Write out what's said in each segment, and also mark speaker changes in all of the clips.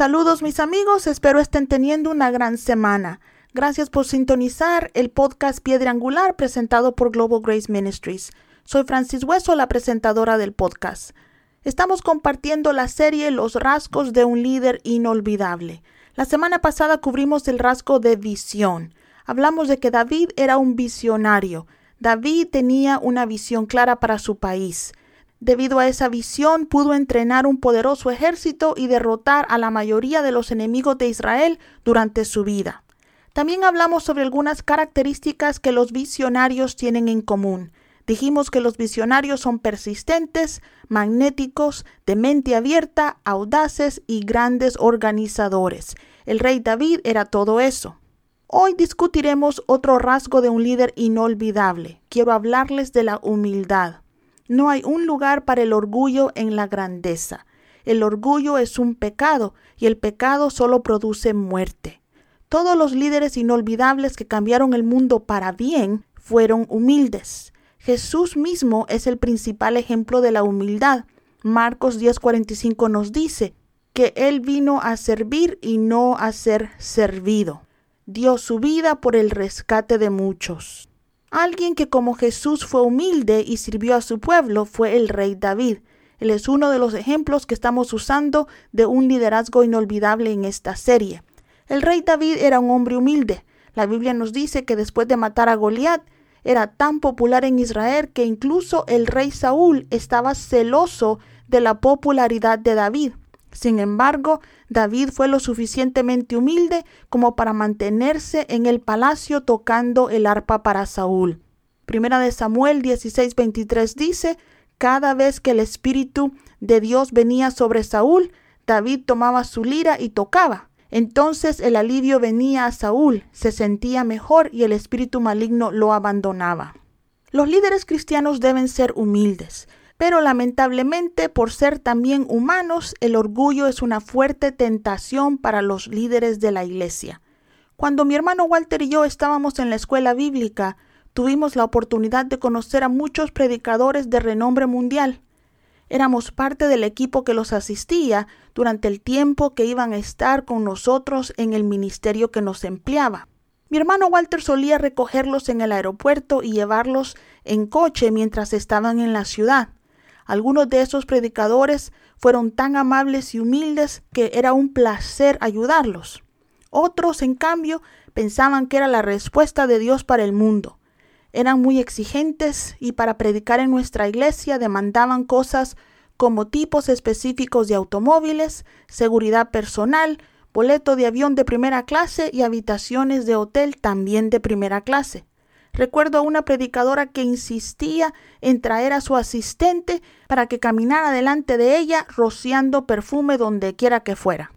Speaker 1: Saludos mis amigos, espero estén teniendo una gran semana. Gracias por sintonizar el podcast Piedra Angular presentado por Global Grace Ministries. Soy Francis Hueso, la presentadora del podcast. Estamos compartiendo la serie Los rasgos de un líder inolvidable. La semana pasada cubrimos el rasgo de visión. Hablamos de que David era un visionario. David tenía una visión clara para su país. Debido a esa visión pudo entrenar un poderoso ejército y derrotar a la mayoría de los enemigos de Israel durante su vida. También hablamos sobre algunas características que los visionarios tienen en común. Dijimos que los visionarios son persistentes, magnéticos, de mente abierta, audaces y grandes organizadores. El rey David era todo eso. Hoy discutiremos otro rasgo de un líder inolvidable. Quiero hablarles de la humildad. No hay un lugar para el orgullo en la grandeza. El orgullo es un pecado y el pecado solo produce muerte. Todos los líderes inolvidables que cambiaron el mundo para bien fueron humildes. Jesús mismo es el principal ejemplo de la humildad. Marcos 10:45 nos dice que Él vino a servir y no a ser servido. Dio su vida por el rescate de muchos. Alguien que como Jesús fue humilde y sirvió a su pueblo fue el rey David. Él es uno de los ejemplos que estamos usando de un liderazgo inolvidable en esta serie. El rey David era un hombre humilde. La Biblia nos dice que después de matar a Goliat, era tan popular en Israel que incluso el rey Saúl estaba celoso de la popularidad de David. Sin embargo, David fue lo suficientemente humilde como para mantenerse en el palacio tocando el arpa para Saúl. Primera de Samuel 16:23 dice, cada vez que el Espíritu de Dios venía sobre Saúl, David tomaba su lira y tocaba. Entonces el alivio venía a Saúl, se sentía mejor y el espíritu maligno lo abandonaba. Los líderes cristianos deben ser humildes. Pero lamentablemente, por ser también humanos, el orgullo es una fuerte tentación para los líderes de la iglesia. Cuando mi hermano Walter y yo estábamos en la escuela bíblica, tuvimos la oportunidad de conocer a muchos predicadores de renombre mundial. Éramos parte del equipo que los asistía durante el tiempo que iban a estar con nosotros en el ministerio que nos empleaba. Mi hermano Walter solía recogerlos en el aeropuerto y llevarlos en coche mientras estaban en la ciudad. Algunos de esos predicadores fueron tan amables y humildes que era un placer ayudarlos. Otros, en cambio, pensaban que era la respuesta de Dios para el mundo. Eran muy exigentes y para predicar en nuestra iglesia demandaban cosas como tipos específicos de automóviles, seguridad personal, boleto de avión de primera clase y habitaciones de hotel también de primera clase. Recuerdo a una predicadora que insistía en traer a su asistente para que caminara delante de ella rociando perfume donde quiera que fuera.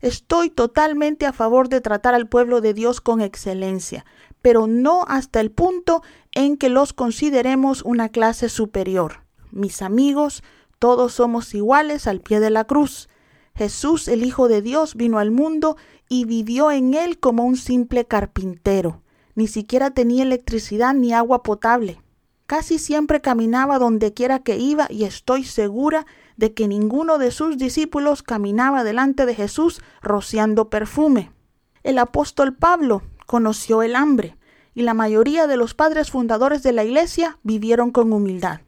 Speaker 1: Estoy totalmente a favor de tratar al pueblo de Dios con excelencia, pero no hasta el punto en que los consideremos una clase superior. Mis amigos, todos somos iguales al pie de la cruz. Jesús, el Hijo de Dios, vino al mundo y vivió en él como un simple carpintero. Ni siquiera tenía electricidad ni agua potable. Casi siempre caminaba donde quiera que iba y estoy segura de que ninguno de sus discípulos caminaba delante de Jesús rociando perfume. El apóstol Pablo conoció el hambre y la mayoría de los padres fundadores de la iglesia vivieron con humildad.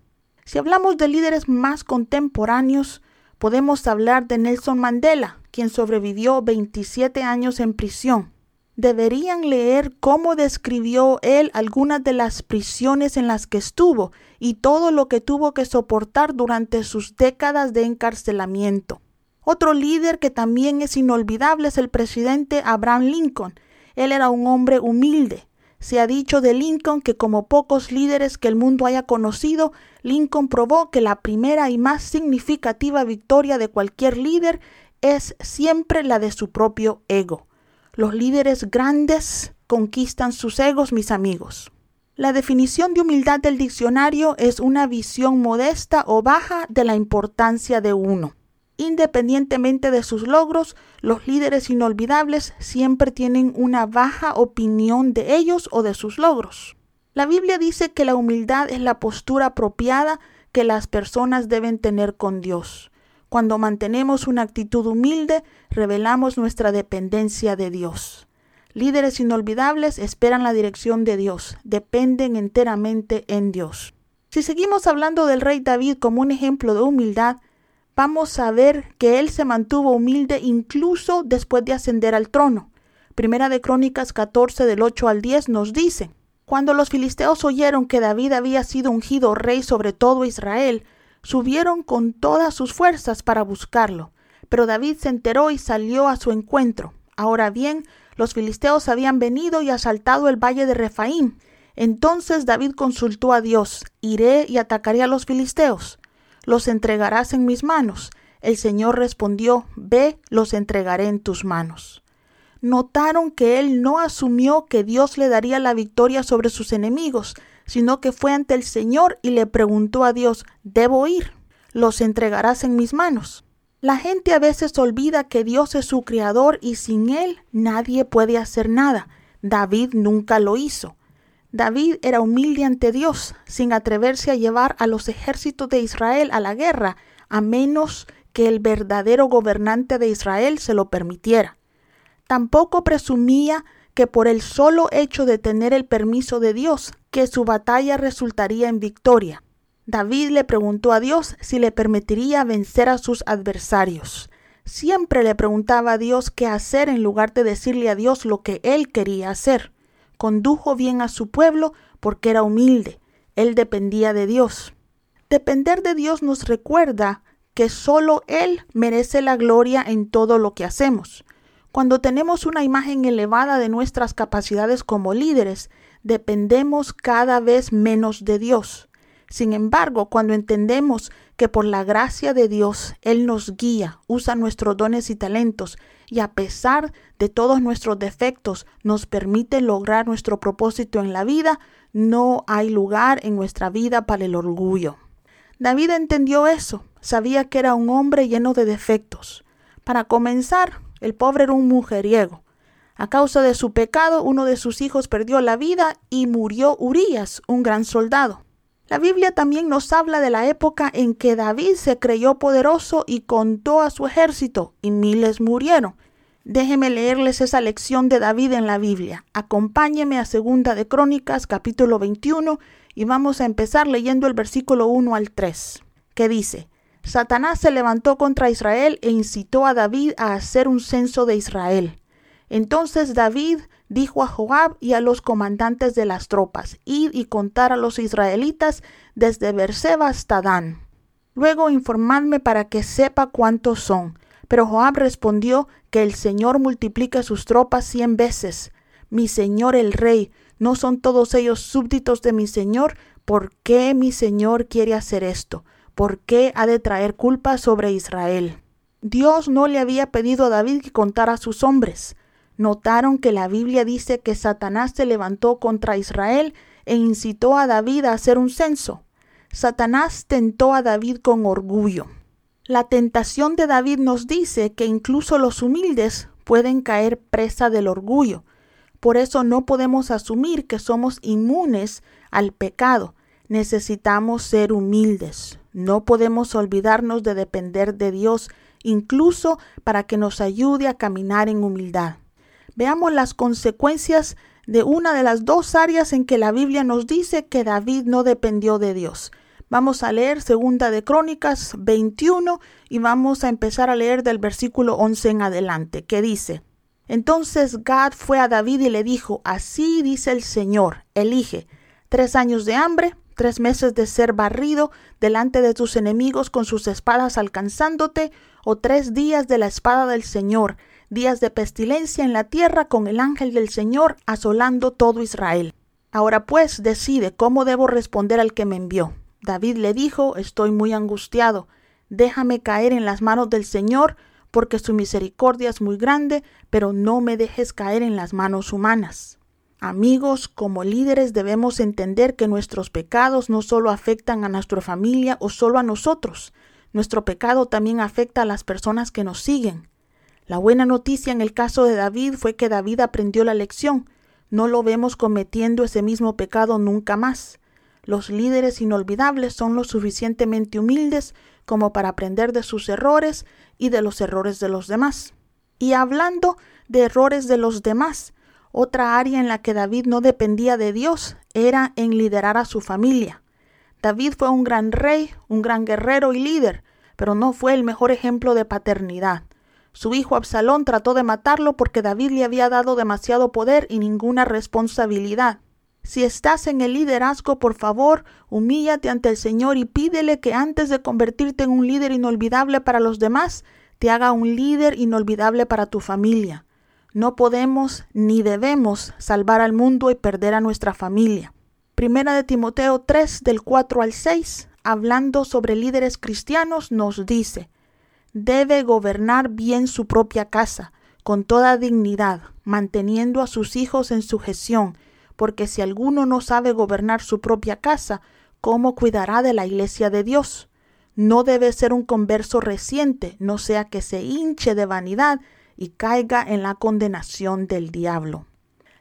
Speaker 1: Si hablamos de líderes más contemporáneos, podemos hablar de Nelson Mandela, quien sobrevivió 27 años en prisión deberían leer cómo describió él algunas de las prisiones en las que estuvo y todo lo que tuvo que soportar durante sus décadas de encarcelamiento. Otro líder que también es inolvidable es el presidente Abraham Lincoln. Él era un hombre humilde. Se ha dicho de Lincoln que como pocos líderes que el mundo haya conocido, Lincoln probó que la primera y más significativa victoria de cualquier líder es siempre la de su propio ego. Los líderes grandes conquistan sus egos, mis amigos. La definición de humildad del diccionario es una visión modesta o baja de la importancia de uno. Independientemente de sus logros, los líderes inolvidables siempre tienen una baja opinión de ellos o de sus logros. La Biblia dice que la humildad es la postura apropiada que las personas deben tener con Dios. Cuando mantenemos una actitud humilde, revelamos nuestra dependencia de Dios. Líderes inolvidables esperan la dirección de Dios, dependen enteramente en Dios. Si seguimos hablando del rey David como un ejemplo de humildad, vamos a ver que él se mantuvo humilde incluso después de ascender al trono. Primera de Crónicas 14 del 8 al 10 nos dice, Cuando los filisteos oyeron que David había sido ungido rey sobre todo Israel, subieron con todas sus fuerzas para buscarlo. Pero David se enteró y salió a su encuentro. Ahora bien, los filisteos habían venido y asaltado el valle de Refaim. Entonces David consultó a Dios, iré y atacaré a los filisteos. ¿Los entregarás en mis manos? El Señor respondió, ve, los entregaré en tus manos. Notaron que él no asumió que Dios le daría la victoria sobre sus enemigos, sino que fue ante el Señor y le preguntó a Dios, ¿debo ir? ¿Los entregarás en mis manos? La gente a veces olvida que Dios es su creador y sin Él nadie puede hacer nada. David nunca lo hizo. David era humilde ante Dios, sin atreverse a llevar a los ejércitos de Israel a la guerra, a menos que el verdadero gobernante de Israel se lo permitiera. Tampoco presumía que por el solo hecho de tener el permiso de Dios, que su batalla resultaría en victoria. David le preguntó a Dios si le permitiría vencer a sus adversarios. Siempre le preguntaba a Dios qué hacer en lugar de decirle a Dios lo que él quería hacer. Condujo bien a su pueblo porque era humilde. Él dependía de Dios. Depender de Dios nos recuerda que solo Él merece la gloria en todo lo que hacemos. Cuando tenemos una imagen elevada de nuestras capacidades como líderes, dependemos cada vez menos de Dios. Sin embargo, cuando entendemos que por la gracia de Dios Él nos guía, usa nuestros dones y talentos y a pesar de todos nuestros defectos nos permite lograr nuestro propósito en la vida, no hay lugar en nuestra vida para el orgullo. David entendió eso, sabía que era un hombre lleno de defectos. Para comenzar, el pobre era un mujeriego. A causa de su pecado, uno de sus hijos perdió la vida y murió Urías, un gran soldado. La Biblia también nos habla de la época en que David se creyó poderoso y contó a su ejército y miles murieron. Déjeme leerles esa lección de David en la Biblia. Acompáñeme a Segunda de Crónicas capítulo 21 y vamos a empezar leyendo el versículo 1 al 3, que dice, Satanás se levantó contra Israel e incitó a David a hacer un censo de Israel. Entonces David dijo a Joab y a los comandantes de las tropas, id y contar a los israelitas desde Berseba hasta Dan. Luego informadme para que sepa cuántos son. Pero Joab respondió que el Señor multiplique sus tropas cien veces. Mi Señor el Rey, ¿no son todos ellos súbditos de mi Señor? ¿Por qué mi Señor quiere hacer esto? ¿Por qué ha de traer culpa sobre Israel? Dios no le había pedido a David que contara a sus hombres. Notaron que la Biblia dice que Satanás se levantó contra Israel e incitó a David a hacer un censo. Satanás tentó a David con orgullo. La tentación de David nos dice que incluso los humildes pueden caer presa del orgullo. Por eso no podemos asumir que somos inmunes al pecado. Necesitamos ser humildes. No podemos olvidarnos de depender de Dios, incluso para que nos ayude a caminar en humildad. Veamos las consecuencias de una de las dos áreas en que la Biblia nos dice que David no dependió de Dios. Vamos a leer segunda de Crónicas 21 y vamos a empezar a leer del versículo 11 en adelante, que dice: Entonces Gad fue a David y le dijo: Así dice el Señor, elige tres años de hambre, tres meses de ser barrido delante de tus enemigos con sus espadas alcanzándote, o tres días de la espada del Señor días de pestilencia en la tierra con el ángel del Señor asolando todo Israel. Ahora pues decide cómo debo responder al que me envió. David le dijo, estoy muy angustiado, déjame caer en las manos del Señor, porque su misericordia es muy grande, pero no me dejes caer en las manos humanas. Amigos, como líderes debemos entender que nuestros pecados no solo afectan a nuestra familia o solo a nosotros, Nuestro pecado también afecta a las personas que nos siguen. La buena noticia en el caso de David fue que David aprendió la lección. No lo vemos cometiendo ese mismo pecado nunca más. Los líderes inolvidables son lo suficientemente humildes como para aprender de sus errores y de los errores de los demás. Y hablando de errores de los demás, otra área en la que David no dependía de Dios era en liderar a su familia. David fue un gran rey, un gran guerrero y líder, pero no fue el mejor ejemplo de paternidad. Su hijo Absalón trató de matarlo porque David le había dado demasiado poder y ninguna responsabilidad. Si estás en el liderazgo, por favor, humíllate ante el Señor y pídele que antes de convertirte en un líder inolvidable para los demás, te haga un líder inolvidable para tu familia. No podemos ni debemos salvar al mundo y perder a nuestra familia. Primera de Timoteo 3 del 4 al 6, hablando sobre líderes cristianos, nos dice, debe gobernar bien su propia casa, con toda dignidad, manteniendo a sus hijos en sujeción, porque si alguno no sabe gobernar su propia casa, ¿cómo cuidará de la iglesia de Dios? No debe ser un converso reciente, no sea que se hinche de vanidad y caiga en la condenación del diablo.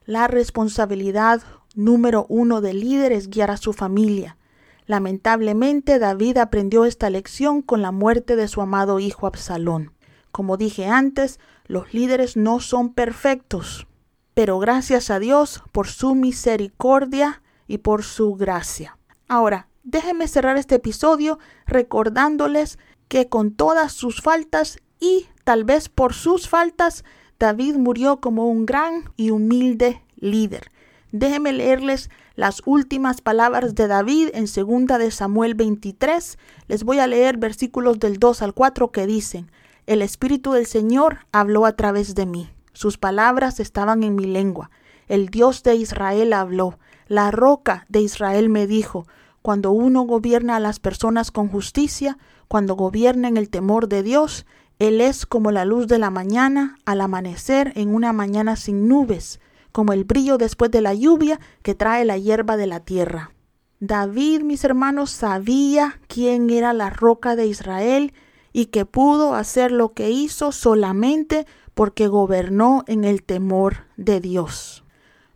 Speaker 1: La responsabilidad número uno del líder es guiar a su familia. Lamentablemente David aprendió esta lección con la muerte de su amado hijo Absalón. Como dije antes, los líderes no son perfectos, pero gracias a Dios por su misericordia y por su gracia. Ahora, déjenme cerrar este episodio recordándoles que con todas sus faltas y tal vez por sus faltas, David murió como un gran y humilde líder. Déjenme leerles las últimas palabras de David en 2 de Samuel 23. Les voy a leer versículos del 2 al 4 que dicen, El Espíritu del Señor habló a través de mí. Sus palabras estaban en mi lengua. El Dios de Israel habló. La roca de Israel me dijo, cuando uno gobierna a las personas con justicia, cuando gobierna en el temor de Dios, Él es como la luz de la mañana al amanecer en una mañana sin nubes como el brillo después de la lluvia que trae la hierba de la tierra. David, mis hermanos, sabía quién era la roca de Israel y que pudo hacer lo que hizo solamente porque gobernó en el temor de Dios.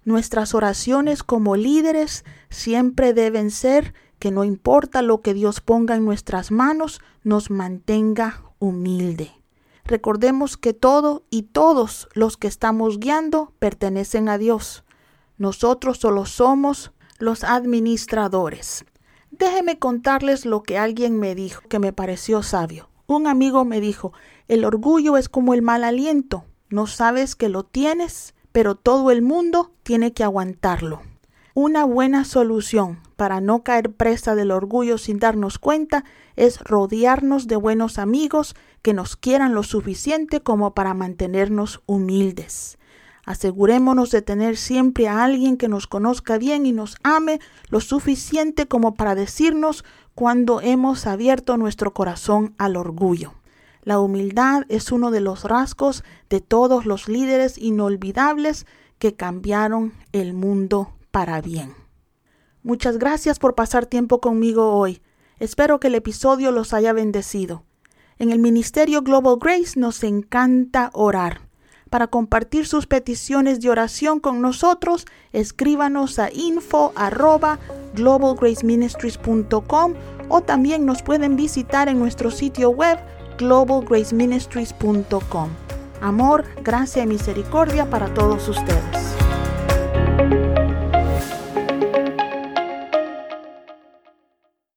Speaker 1: Nuestras oraciones como líderes siempre deben ser que no importa lo que Dios ponga en nuestras manos, nos mantenga humilde. Recordemos que todo y todos los que estamos guiando pertenecen a Dios. Nosotros solo somos los administradores. Déjenme contarles lo que alguien me dijo que me pareció sabio. Un amigo me dijo, el orgullo es como el mal aliento. No sabes que lo tienes, pero todo el mundo tiene que aguantarlo. Una buena solución para no caer presa del orgullo sin darnos cuenta es rodearnos de buenos amigos que nos quieran lo suficiente como para mantenernos humildes. Asegurémonos de tener siempre a alguien que nos conozca bien y nos ame lo suficiente como para decirnos cuando hemos abierto nuestro corazón al orgullo. La humildad es uno de los rasgos de todos los líderes inolvidables que cambiaron el mundo para bien. Muchas gracias por pasar tiempo conmigo hoy. Espero que el episodio los haya bendecido. En el Ministerio Global Grace nos encanta orar. Para compartir sus peticiones de oración con nosotros, escríbanos a info globalgraceministries.com o también nos pueden visitar en nuestro sitio web globalgraceministries.com. Amor, gracia y misericordia para todos ustedes.